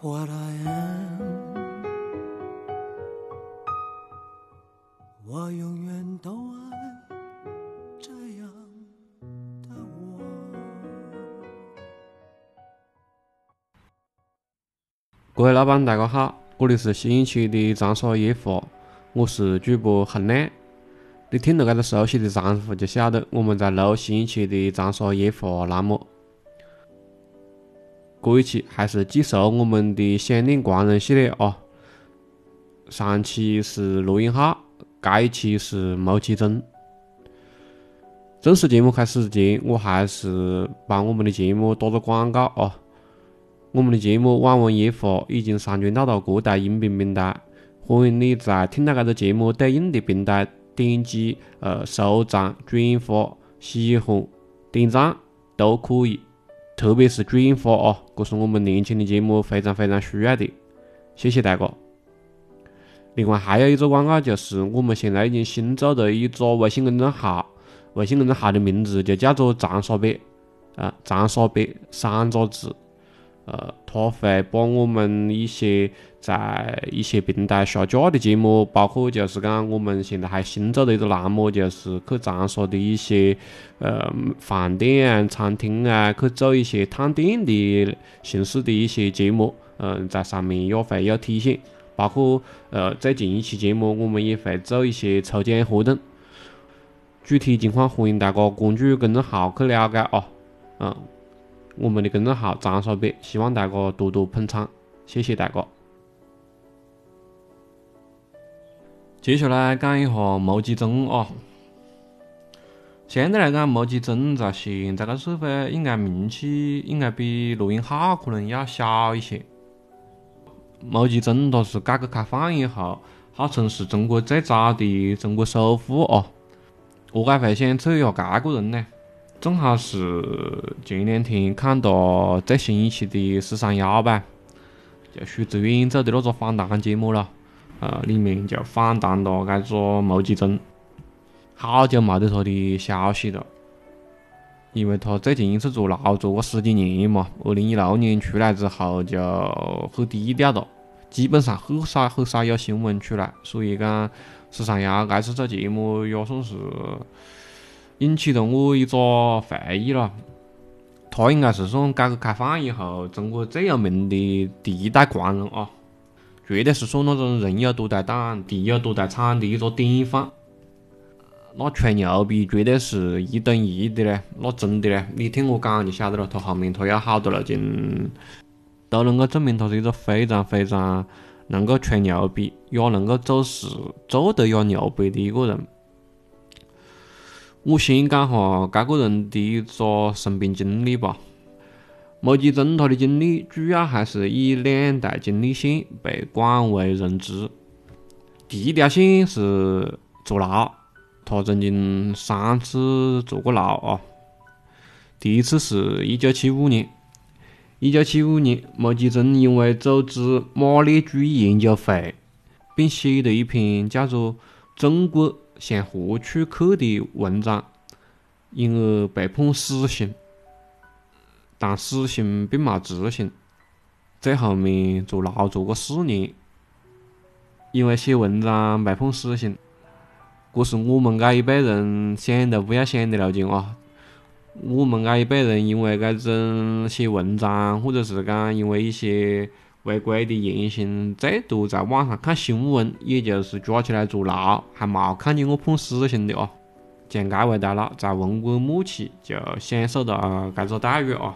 what I am。我永远都爱这样。各位老板，大家好，这里是新一期的长沙夜话，我是主播恒亮。你听到这个熟悉的称呼，就晓得我们在录新一期的长沙夜话栏目。这一期还是继续我们的想念狂人系列啊！上期是罗永浩，这一期是牟启珍。正式节目开始之前，我还是帮我们的节目打个广告啊！我们的节目《网文夜话》已经上传到了各大音频平台，欢迎你在听到这个节目对应的平台点击呃收藏、转发、喜欢、点赞都可以。特别是转发啊，这是我们年轻的节目非常非常需要的，谢谢大家。另外还有一个广告，就是我们现在已经新做了一个微信公众号，微信公众号的名字就叫做“长沙北”，啊，长沙北三个字。呃，他会把我们一些在一些平台下架的节目，包括就是讲我们现在还新做的一个栏目，就是去长沙的一些呃饭店啊、餐厅啊，去做一些探店的形式的一些节目。嗯，在上面也会有体现，包括呃最近一期节目，我们也会做一些抽奖活动。具体情况欢迎大家关注公众号去了解啊。嗯。我们的公众号“长沙北”，希望大家多多捧场，谢谢大家。接下来讲一下牟启珍啊，相对来讲，牟启珍在现在个社会应该名气应该比罗永浩可能要小一些。牟启珍他是改革开放以后号称是中国最早的中国首富哦，何解会想做一下这个人呢？正好是前两天看到最新一期的《十三幺》吧，就许志远做的那个访谈节目了，呃，里面就访谈了这个牟启珍，好久没得他的消息了，因为他最近一次坐牢坐个十几年嘛，二零一六年出来之后就很低调了，基本上很少很少有新闻出来，所以讲《十三幺》这次做节目也算是。引起了我一个回忆了，他应该是算改革开放以后中国最有名的第一代狂人啊，绝对是算那种人有多大胆、地有多大产的一个典范。那吹牛逼绝对是一等一的嘞，那真的嘞，你听我讲就晓得了。他后面他有好多路径，都能够证明他是一个非常非常能够吹牛逼，也能够做事做得也牛逼的一个人。我先讲下这个人的一个生平经历吧。牟启珍他的经历主要还是以两大经历线被广为人知。第一条线是坐牢，他曾经三次坐过牢啊。第一次是一九七五年，一九七五年，牟启珍因为组织马列主义研究会，并写了一篇叫做《中国》。向何处去的文章，因而被判死刑，但死刑并冇执行，最后面坐牢坐个四年。因为写文章被判死刑，这是我们这一辈人想都不要想的路径啊！我们这一辈人因为这种写文章，或者是讲因为一些。违规的言行，最多在网上看新闻，也就是抓起来坐牢，还冇看见过判死刑的哦。像这位大佬，在文革末期就享受到这个待遇哦。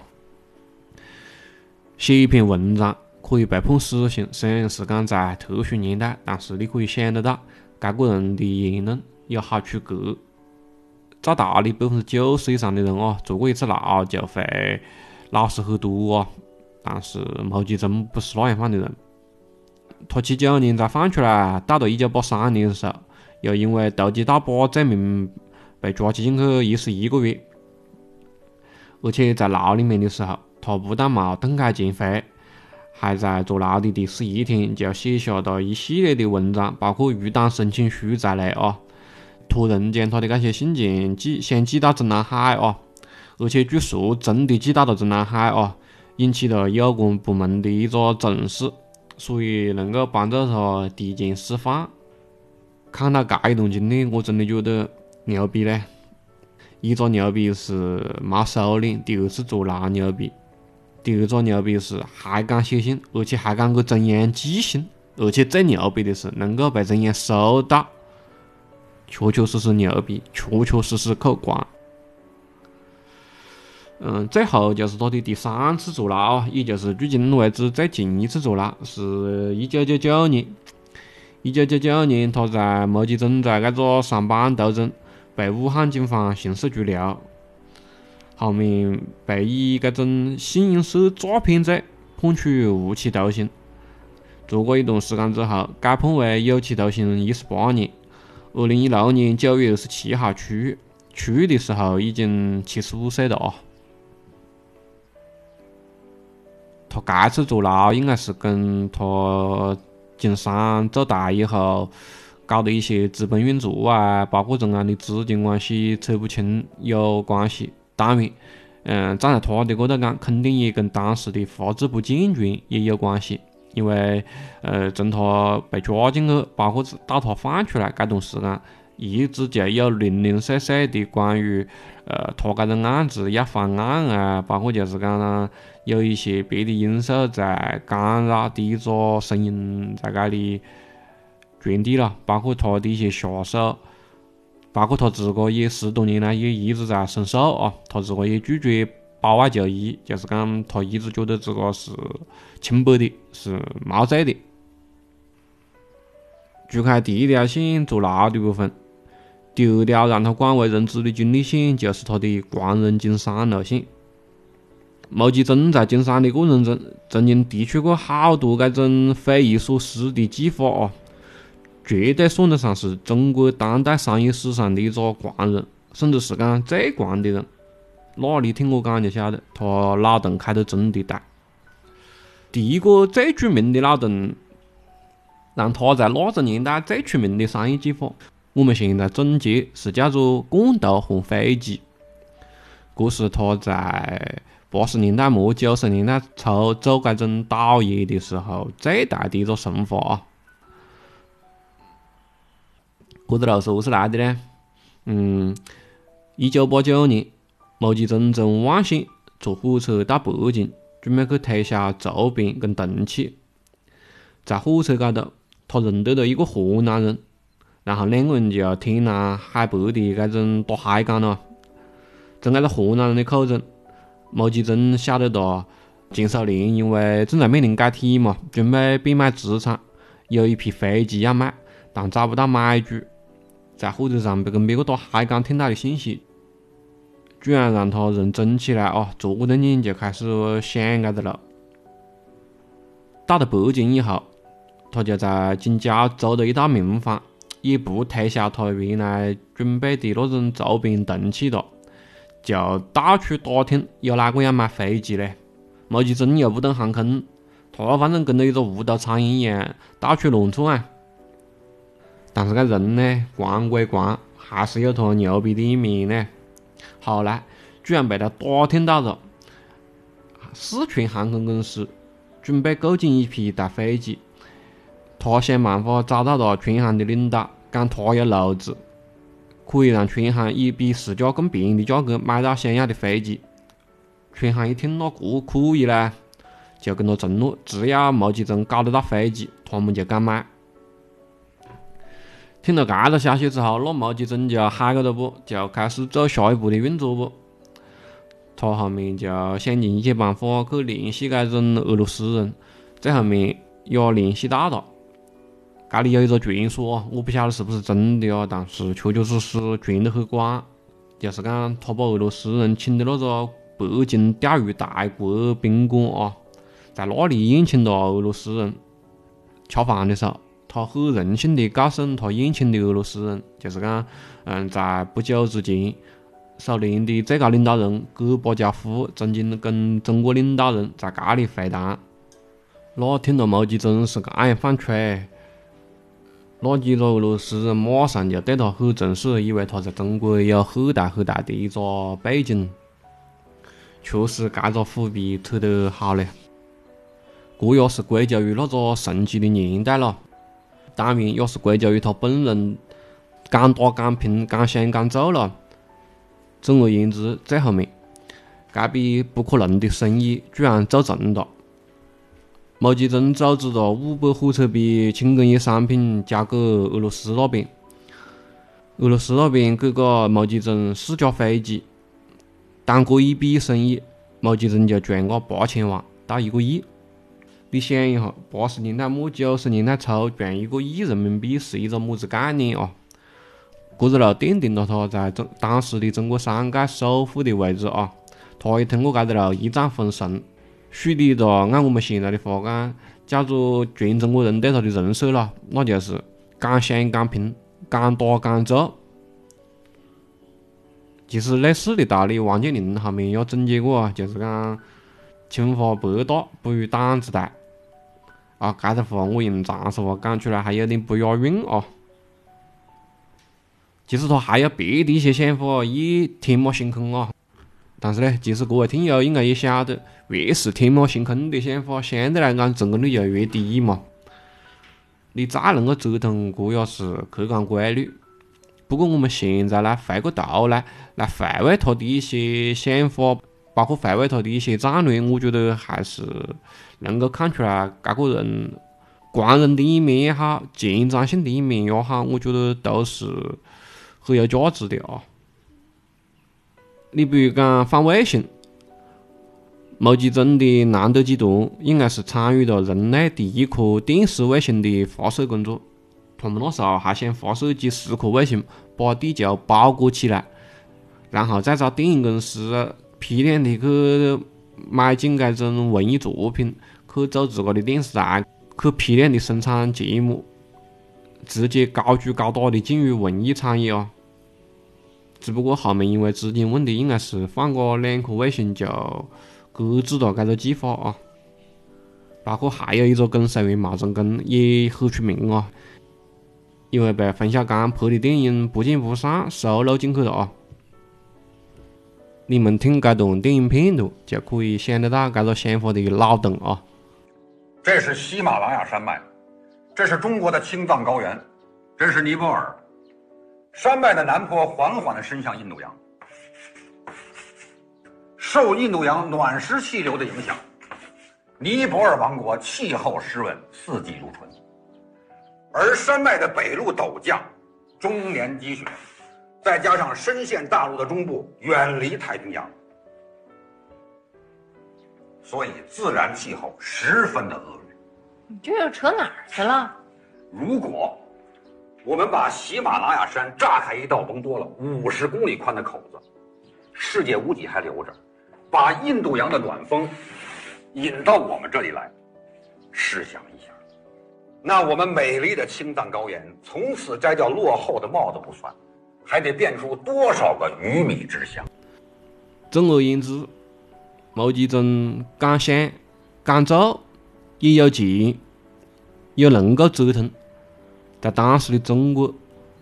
写一篇文章可以被判死刑，虽然是讲在特殊年代，但是你可以想得到，这个人的言论有好出格。照道理，百分之九十以上的人哦，坐过一次牢就会老实很多哦。但是牟启珍不是那样放的人，他七九年才放出来，到了一九八三年的时候，又因为投机倒把罪名被抓起进去一十一个月，而且在牢里面的时候，他不但冇顿开前非，还在坐牢的第十一天就写下了一系列的文章，包括入党申请书在内啊，托人将他的这些信件寄，想寄到中南海啊，而且据说真的寄到了中南海啊。引起了有关部门的一个重视，所以能够帮助他提前释放。看到这一段经历，我真的觉得牛逼嘞！一个牛逼是没收敛，第二次坐牢牛逼，第二个牛逼是还敢写信，而且还敢给中央寄信，而且最牛逼的是能够被中央收到，确确实实牛逼，确确实实可观。嗯，最后就是他的第三次坐牢，也就是距今为止最近一次坐牢，是一九九九年。一九九九年，他在牟其中在那个上班途中被武汉警方刑事拘留，后面被以这种信用社诈骗罪判处无期徒刑。坐过一段时间之后，改判为有期徒刑一十八年。二零一六年九月二十七号出狱，出狱的时候已经七十五岁了啊。他这次坐牢应该是跟他经商做大以后搞的一些资本运作啊，包括中间的资金关系扯不清有关系。当然，嗯，站在他的角度讲，肯定也跟当时的法制不健全也有关系。因为，呃，从他被抓进去，包括到他放出来这段时间，一直就有零零碎碎的关于，呃，他这个案子要翻案啊，包括就是讲。有一些别的因素在干扰的一个声音在这里传递了，包括他的一些下属，包括他自个也十多年来也一直在申诉啊，他自个也拒绝保外就医，就是讲他一直觉得自个是清白的，是没罪的。除开第一条线坐牢的部分，第二条让他广为人知的经历线就是他的狂人经商路线。牟吉珍在经商的过程中，曾经提出过好多这种匪夷所思的计划啊，绝对算得上是中国当代商业史上的一个狂人，甚至是讲最狂的人。那你听我讲就晓得，他脑洞开得真的大。第一个最著名的脑洞，让他在那个年代最出名的商业计划，我们现在总结是叫做罐头换飞机。这是他在。八十年代末九十年代初做这种导业的时候，最大的一个神话！这个路是何是来的呢？嗯，一九八九年，牟吉珍从万县坐火车到北京，准备去推销竹编跟铜器。在火车高头，他认得了一个河南人，然后两个人就天南海北的这种打嗨讲了。从这个河南人的口中。牟吉珍晓得哒，秦守廉因为正在面临解体嘛，准备变卖资产，有一批飞机要卖，但找不到买主。在火车上被跟别个打海港听到的信息，居然让他认真起来哦，坐定定就开始想这个了。到了北京以后，他就在京郊租了一套民房，也不推销他原来准备的那种周边铜器了。就到处打听有哪个要买飞机嘞？牟吉珍又不懂航空，他反正跟着一个无头苍蝇一样到处乱窜啊。但是个人呢，狂归狂，还是有他牛逼的一面呢。后来居然被他打听到了，四川航空公司准备购进一批大飞机，他想办法找到了全航的领导，讲他有路子。可以让川航以比市价更便宜的价格买到想要的飞机。川航一听，那这可以嘞，就跟他承诺，只要毛吉珍搞得到飞机，他们就敢买。听了这个消息之后，那毛吉珍就嗨个了不，就开始做下一步的运作不。他后面就想尽一切办法去联系这种俄罗斯人，最后面也联系到了。这里有一个传说，我不晓得是不是真的哦，但是确确实实传得很广，就是讲他把俄罗斯人请的那个北京钓鱼大国宾馆啊，在那里宴请了俄罗斯人。吃饭的时候，他很荣幸的告诉他宴请的俄罗斯人，就是讲，嗯，在不久之前，苏联的最高领导人戈巴乔夫曾经跟中国领导人在这里会谈。那听了毛泽东是这样放吹。那几个俄罗斯人马上就对他很重视，以为他在中国有很大很大的一个背景。确实这个伏笔扯得好嘞。这也是归咎于那个神奇的年代了，当然也是归咎于他本人敢打敢拼、敢想敢做了。总而言之，最后面，这笔不可能的生意居然做成了。毛吉珍组织了五百火车皮轻工业商品交给俄罗斯那边，俄罗斯那边给个毛吉珍四架飞机。单这一笔生意，毛吉珍就赚个八千万到一个亿。你想一下，八十年代末九十年代初赚一个亿人民币是一个么子概念啊？这个路奠定了他在中当时的中国商界首富的位置啊！他也通过这个路一战封神，树立了按我们现在的话讲，叫做全中国人对他的人设了，那就是敢想敢拼、敢打敢做。其实类似的道理，王健林后面也总结过啊，就是讲清华北大不如胆子大。啊，这个话我用长沙话讲出来还有点不押韵啊。其实他还有别的一些想法，也天马行空啊。但是呢，其实各位听友应该也晓得，越是天马行空的想法，相对来讲成功率就越低嘛。你再啷个折腾，这也是客观规律。不过我们现在来回过头来，来回味他的一些想法。包括回味他的一些战略，我觉得还是能够看出来，这个人光荣的一面也好，前瞻性的一面也好，我觉得都是很有价值的啊。你比如讲放卫星，毛吉珍的南德集团应该是参与了人类第一颗电视卫星的发射工作，他们那时候还想发射几十颗卫星，把地球包裹起来，然后再找电影公司。批量的去买进这种文艺作品，去做自个的电视台，去批量的生产节目，直接高举高打的进入文艺产业啊！只不过后面因为资金问题，应该是放个两颗卫星就搁置了这个计划啊。包括还有一个公司员毛成功也很出名啊，因为被冯小刚拍的电影不见不散收录进去了啊。你们听这段电影片段，就可以想得到这个想法的脑洞啊！这是喜马拉雅山脉，这是中国的青藏高原，这是尼泊尔。山脉的南坡缓缓地伸向印度洋，受印度洋暖湿气流的影响，尼泊尔王国气候湿润，四季如春。而山脉的北麓陡降，终年积雪。再加上深陷大陆的中部，远离太平洋，所以自然气候十分的恶劣。你这又扯哪儿去了？如果我们把喜马拉雅山炸开一道甭多了五十公里宽的口子，世界屋脊还留着，把印度洋的暖风引到我们这里来，试想一下，那我们美丽的青藏高原从此摘掉落后的帽子不算。还得变出多少个鱼米之乡？总而言之，毛吉珍敢想敢做，也有钱，又能够折腾，在当时的中国，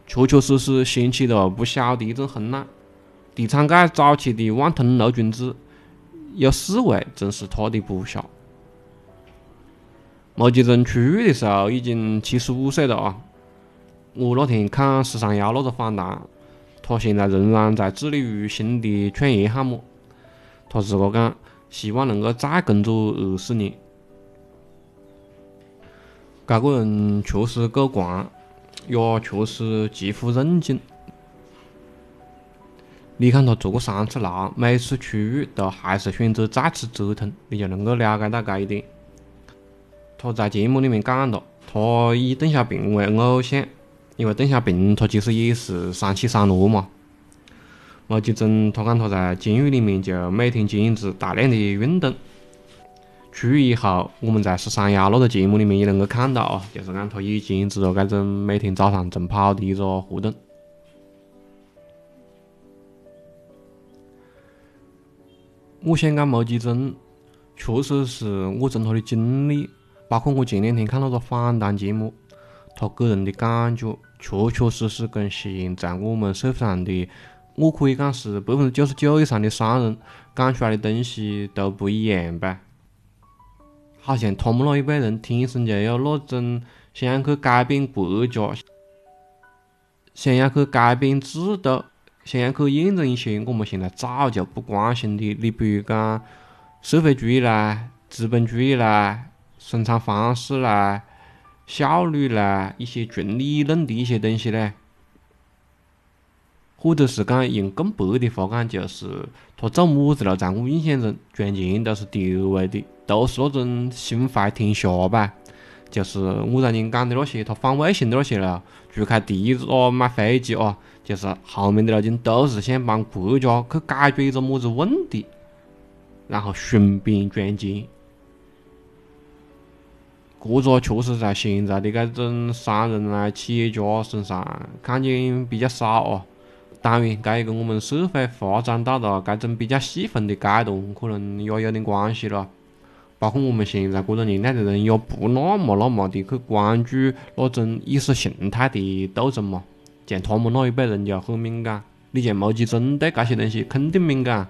确确实实掀起了不小的一阵风浪。地产界早期的万通六君子，有四位正是他的部下。毛吉珍出狱的时候已经七十五岁了啊！我那天看十三幺那个访谈，他现在仍然在致力于新的创业项目。他自个讲，希望能够再工作二十年。这个人确实够狂，也确实极富韧劲。你看他坐过三次牢，每次出狱都还是选择再次折腾，你就能够了解到这一点。他在节目里面讲了，他以邓小平为偶像。因为邓小平他其实也是三起三落嘛。毛吉珍他讲他在监狱里面就每天坚持大量的运动。出狱以后，我们在十三幺那个节目里面也能够看到啊，就是讲他也坚持了这种每天早上晨跑的一个活动。我想讲毛吉珍确实是我从他的经历，包括我前两天看那个访谈节目，他给人的感觉。确确实实跟现在我们社会上的我可以讲是百分之九十九以上的商人讲出来的东西都不一样吧。好像他们那一辈人天生就有那种想要去改变国家、想要去改变制度、想要去验证一些我们现在早就不关心的，你比如讲社会主义啦、资本主义啦、生产方式啦、效率啦，一些纯理论的一些东西嘞。或者是讲用更白的话讲，就是他做么子了，在我印象中，赚钱都是第二位的，都是那种心怀天下吧。就是我让你讲的那些，他放卫星的那些了，除开地子买飞机啊，就是后面的那种都是想帮国家去解决一个么子问题，然后顺便赚钱。这个确实在现在的这种商人啊、企业家身上看见比较少啊。当然，这也跟我们社会发展到了这种比较细分的阶段，可能也有点关系了。包括我们现在这个年代的人，也不那么那么的去关注那种意识形态的斗争嘛。像他们那一辈人就很敏感，你像毛泽东对这些东西肯定敏感。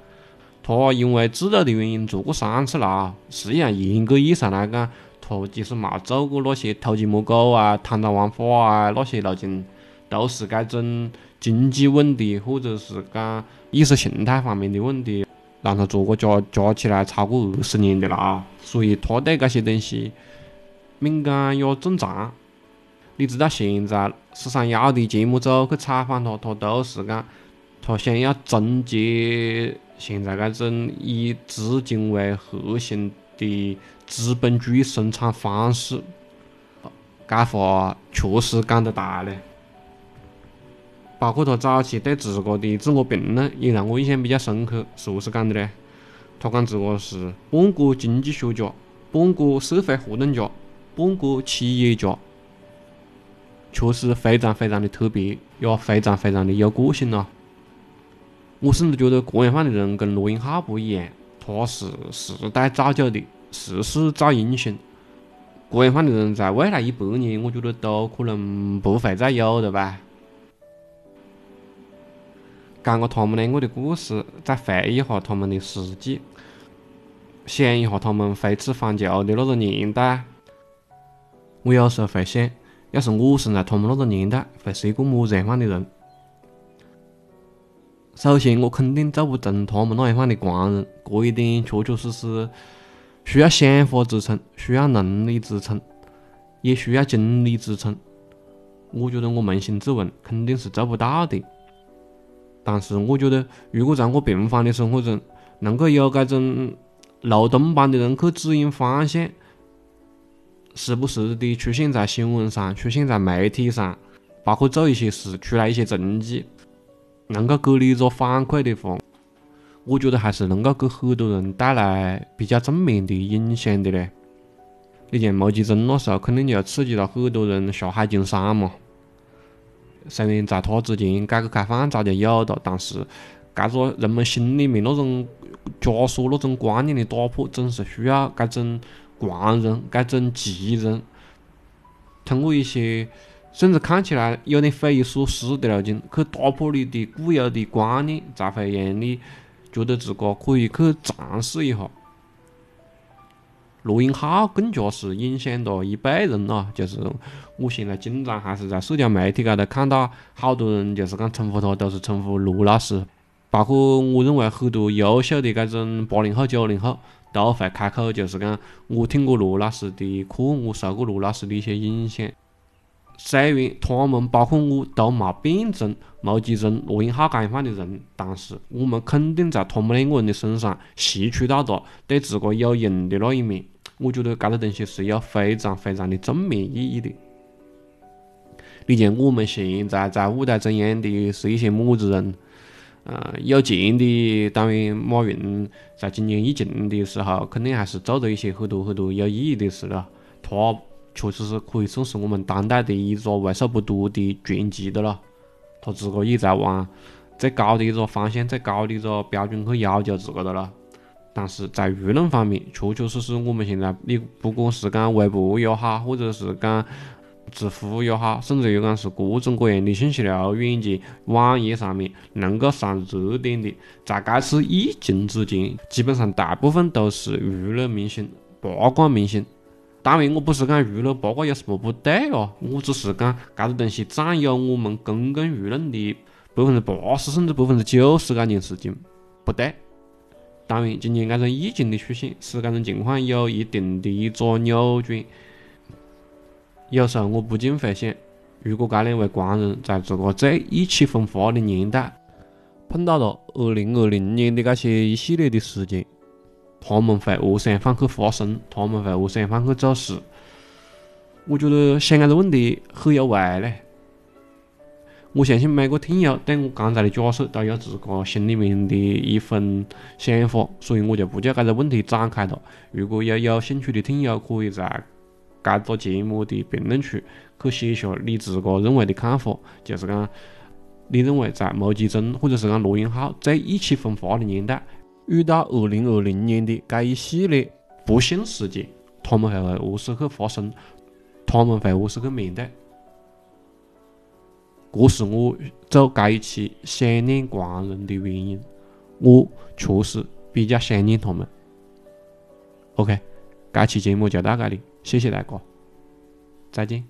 他因为制度的原因做过三次牢，实际上严格意义上来讲，他其实没做过那些偷鸡摸狗啊、贪赃枉法啊那些路径，都是这种。经济问题，或者是讲意识形态方面的问题，让他坐过加加起来超过二十年的了啊，所以他对这些东西敏感也正常。你知道现在十三幺的节目组去采访他，他都是讲他想要终结现在这种以资金为核心的资本主义生产方式，这话确实讲得大嘞。包括他早期对自个的自我评论也让我印象比较深刻，是何是讲的呢？他讲自个是半个经济学家，半个社会活动家，半个企业家，确实非常非常的特别，也非常非常的有个性咯。我甚至觉得这样范的人跟罗永浩不一样，他是时代造就的，时势造英雄。这样范的人在未来一百年，我觉得都可能不会再有了吧。讲个他们两个的故事，再回忆一下他们的事迹，想一下他们挥斥方遒的那个年代。我有时候会想，要是我生在他们那个年代，会是一个么子样的人？首先，我肯定做不成他们那样的官人，这一点确确实实需要想法支撑，需要能力支撑，也需要精力支撑。我觉得我扪心自问，肯定是做不到的。但是我觉得，如果在我平凡的生活中，能够有这种路灯般的人去指引方向，时不时的出现在新闻上、出现在媒体上，包括做一些事、出来一些成绩，能够给你一个反馈的话，我觉得还是能够给很多人带来比较正面的影响的嘞。你像毛泽东那时候，肯定就刺激了很多人下海经商嘛。虽然在他之前，改革开放早就有了，但是，这个人们心里面那种枷锁、那种观念的打破，总是需要这种狂人、这种奇人，通过一些甚至看起来有点匪夷所思的路径，去打破你的固有的观念，才会让你觉得自个可以去尝试一下。罗永浩更加是影响了一辈人咯，就是我现在经常还是在社交媒体高头看到好多人就是讲称呼他都是称呼罗老师，包括我认为很多优秀的这种八零后、九零后都会开口，就是讲我听过罗老师的课，我受过罗老师的一些影响。虽然他们包括我都没变成毛泽东、罗永浩这样的人，但是我们肯定在他们两个人的身上吸取到了对自个有用的那一面。我觉得这个东西是有非常非常的正面意义的。你像我们现在在舞台中央的是一些么子人？呃，有钱的，当然马云在今年疫情的时候，肯定还是做了一些很多很多有意义的事了。他。确实是可以算是我们当代的一个为数不多的传奇的了。他自个也在往最高的一个方向、最高的一个标准去要求自个的了。但是在舆论方面，确确实实我们现在你不管是讲微博也好，或者是讲知乎也好，甚至有讲是各种各样的信息流软件、网页上面能够上热点的，在该次疫情之前，基本上大部分都是娱乐明星、八卦明星。当然，我不是讲娱乐八卦有什么不对哦，我只是讲搿个东西占有我们公共舆论的百分之八十甚至百分之九十搿件事情不对。当然，今年搿种疫情的出现，使搿种情况有一定的一个扭转。有时候我不禁会想，如果搿两位官人在这个最意气风发的年代，碰到了二零二零年的搿些一系列的事件，他们会何想放去发声？他们会何想放去做事？我觉得想搿个问题很有味嘞。我相信每个听友对我刚才的假设都有自个心里面的一份想法，所以我就不就搿个问题展开了。如果有有兴趣的听友，可以在。该个节目的评论区去写下你自个认为的看法，就是讲你认为在牟吉珍或者是讲罗永浩最意气风发的年代，遇到二零二零年的该一系列不幸事件，他们会何是去发生？他们会何是去面对？这是我做该一期想念官人的原因，我确实比较想念他们。OK，该期节目就到这里。谢谢大家，再见。